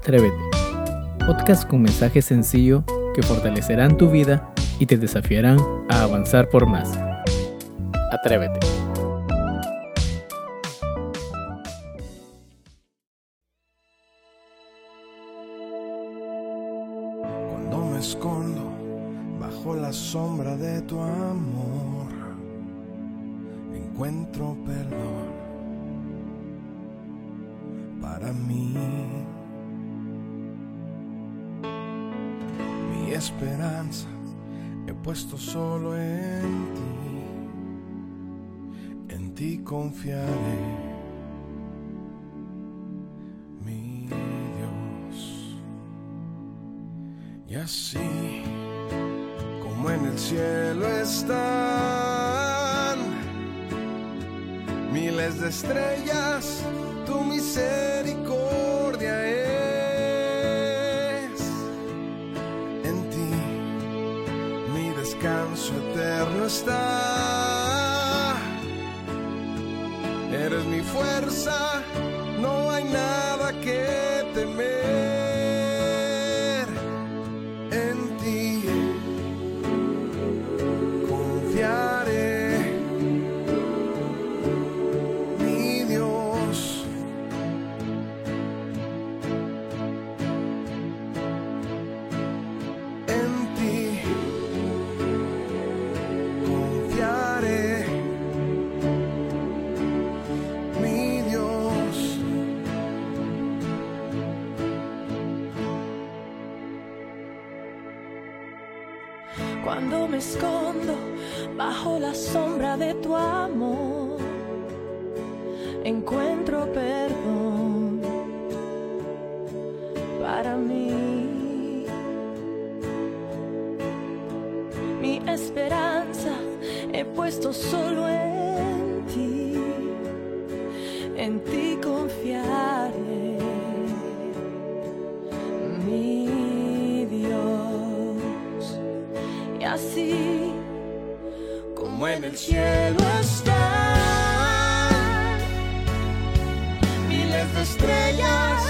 Atrévete, podcast con mensaje sencillo que fortalecerán tu vida y te desafiarán a avanzar por más. Atrévete. Cuando me escondo bajo la sombra de tu amor, encuentro perdón para mí. Esperanza he puesto solo en ti, en ti confiaré. Mi Dios. Y así como en el cielo están miles de estrellas, tu misericordia descanso eterno está. Cuando me escondo bajo la sombra de tu amor, encuentro perdón para mí. Mi esperanza he puesto solo en ti, en ti confiaré. En el cielo están. Miles de estrellas,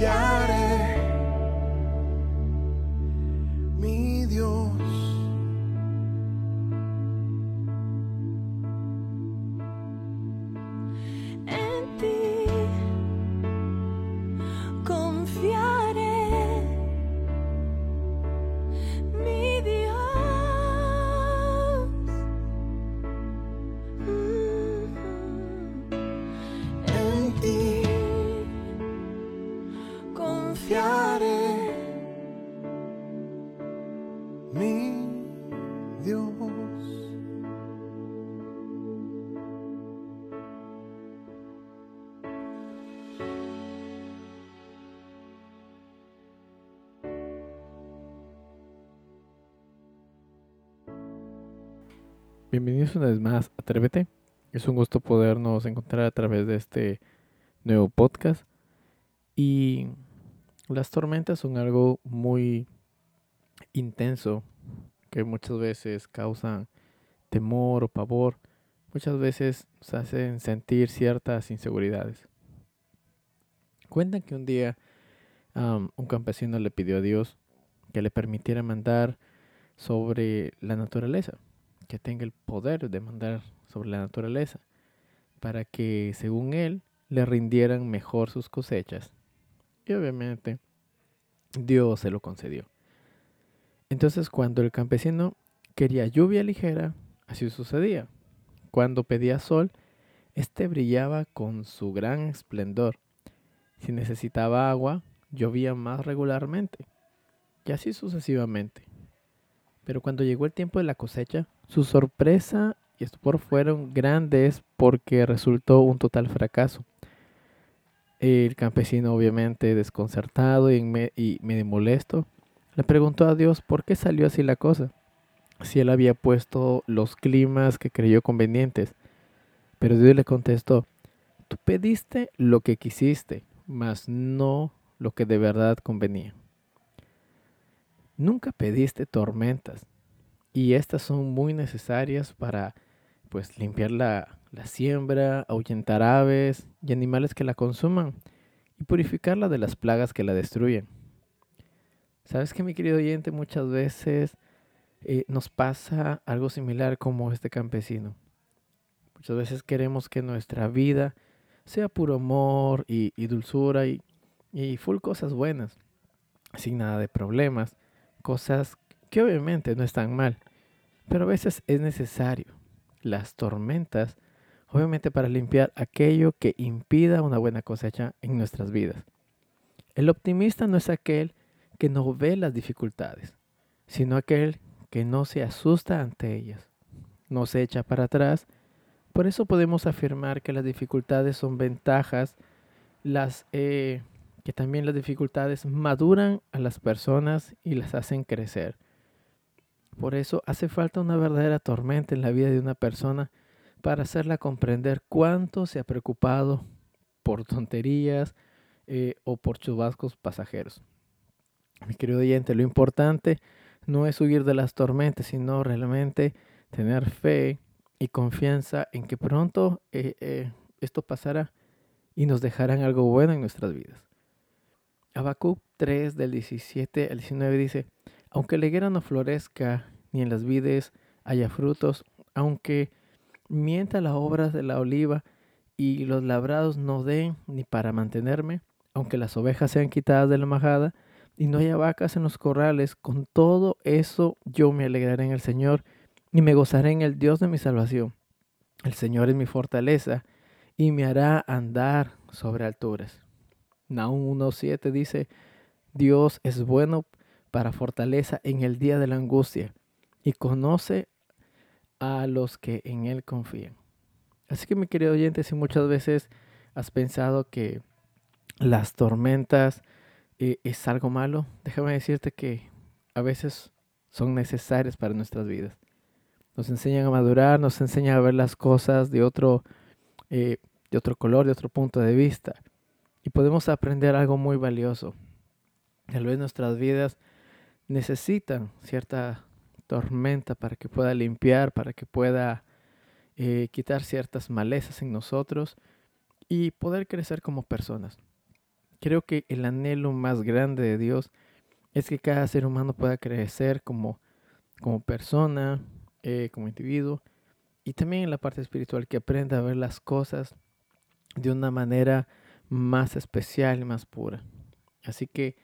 confiar. Bienvenidos una vez más a Atrévete. Es un gusto podernos encontrar a través de este nuevo podcast. Y las tormentas son algo muy intenso que muchas veces causan temor o pavor. Muchas veces nos hacen sentir ciertas inseguridades. Cuentan que un día un campesino le pidió a Dios que le permitiera mandar sobre la naturaleza, que tenga el poder de mandar sobre la naturaleza, para que, según él, le rindieran mejor sus cosechas. Y obviamente Dios se lo concedió. Entonces, cuando el campesino quería lluvia ligera, así sucedía. Cuando pedía sol, éste brillaba con su gran esplendor. Si necesitaba agua, llovía más regularmente. Y así sucesivamente. Pero cuando llegó el tiempo de la cosecha, su sorpresa y estupor fueron grandes porque resultó un total fracaso. El campesino, obviamente desconcertado y, medio molesto, le preguntó a Dios por qué salió así la cosa, si él había puesto los climas que creyó convenientes. Pero Dios le contestó, tú pediste lo que quisiste, mas no lo que de verdad convenía. Nunca pediste tormentas y estas son muy necesarias para pues limpiar la, la siembra, ahuyentar aves y animales que la consuman y purificarla de las plagas que la destruyen. Sabes que mi querido oyente, muchas veces eh, nos pasa algo similar como este campesino. Muchas veces queremos que nuestra vida sea puro amor y, dulzura y, y full cosas buenas, sin nada de problemas, cosas que obviamente no están mal, pero a veces es necesario las tormentas obviamente para limpiar aquello que impida una buena cosecha en nuestras vidas. El optimista no es aquel que no ve las dificultades, sino aquel que no se asusta ante ellas, no se echa para atrás. Por eso podemos afirmar que las dificultades son ventajas, las eh, que también las dificultades maduran a las personas y las hacen crecer. Por eso hace falta una verdadera tormenta en la vida de una persona para hacerla comprender cuánto se ha preocupado por tonterías eh, o por chubascos pasajeros. Mi querido oyente, lo importante no es huir de las tormentas, sino realmente tener fe y confianza en que pronto eh, eh, esto pasará y nos dejarán algo bueno en nuestras vidas. Habacuc 3 del 17 al 19 dice, aunque la higuera no florezca, ni en las vides haya frutos, aunque mienta las obras de la oliva y los labrados no den ni para mantenerme, aunque las ovejas sean quitadas de la majada y no haya vacas en los corrales, con todo eso yo me alegraré en el Señor y me gozaré en el Dios de mi salvación. El Señor es mi fortaleza y me hará andar sobre alturas. Nahum 1.7 dice, Dios es bueno para fortaleza en el día de la angustia y conoce a los que en Él confían. Así que mi querido oyente, si muchas veces has pensado que las tormentas eh, es algo malo, déjame decirte que a veces son necesarias para nuestras vidas. Nos enseñan a madurar, nos enseñan a ver las cosas de otro, eh, de otro color, de otro punto de vista. Y podemos aprender algo muy valioso. Tal vez nuestras vidas necesitan cierta tormenta para que pueda limpiar, para que pueda eh, quitar ciertas malezas en nosotros y poder crecer como personas. Creo que el anhelo más grande de Dios es que cada ser humano pueda crecer como, como persona, eh, como individuo, y también en la parte espiritual, que aprenda a ver las cosas de una manera más especial y más pura. Así que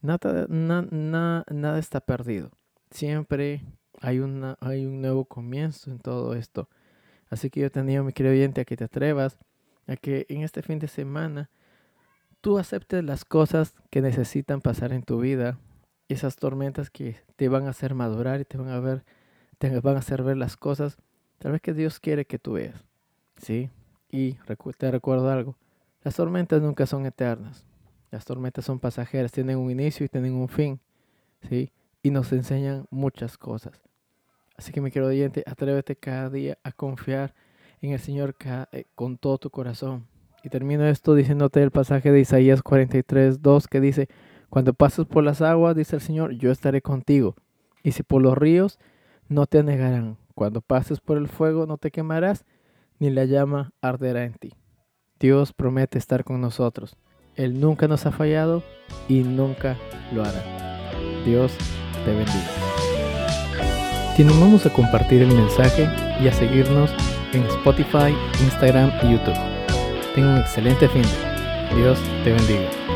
nada, nada está perdido siempre hay, una, hay un nuevo comienzo en todo esto. Así que yo te animo, mi querido a que te atrevas, a que en este fin de semana tú aceptes las cosas que necesitan pasar en tu vida, esas tormentas que te van a hacer madurar y te van a ver, te van a hacer ver las cosas, tal vez que Dios quiere que tú veas. ¿Sí? Y te recuerdo algo, las tormentas nunca son eternas. Las tormentas son pasajeras, tienen un inicio y tienen un fin. ¿Sí? y nos enseñan muchas cosas. Así que mi querido oyente, atrévete cada día a confiar en el Señor eh, con todo tu corazón. Y termino esto diciéndote el pasaje de Isaías 43, 2 que dice, cuando pases por las aguas, dice el Señor, yo estaré contigo. Y si por los ríos, no te anegarán. Cuando pases por el fuego, no te quemarás, ni la llama arderá en ti. Dios promete estar con nosotros. Él nunca nos ha fallado y nunca lo hará. Dios te bendiga. Te animamos a compartir el mensaje y a seguirnos en Spotify, Instagram y YouTube. Tenga un excelente fin. Dios te bendiga.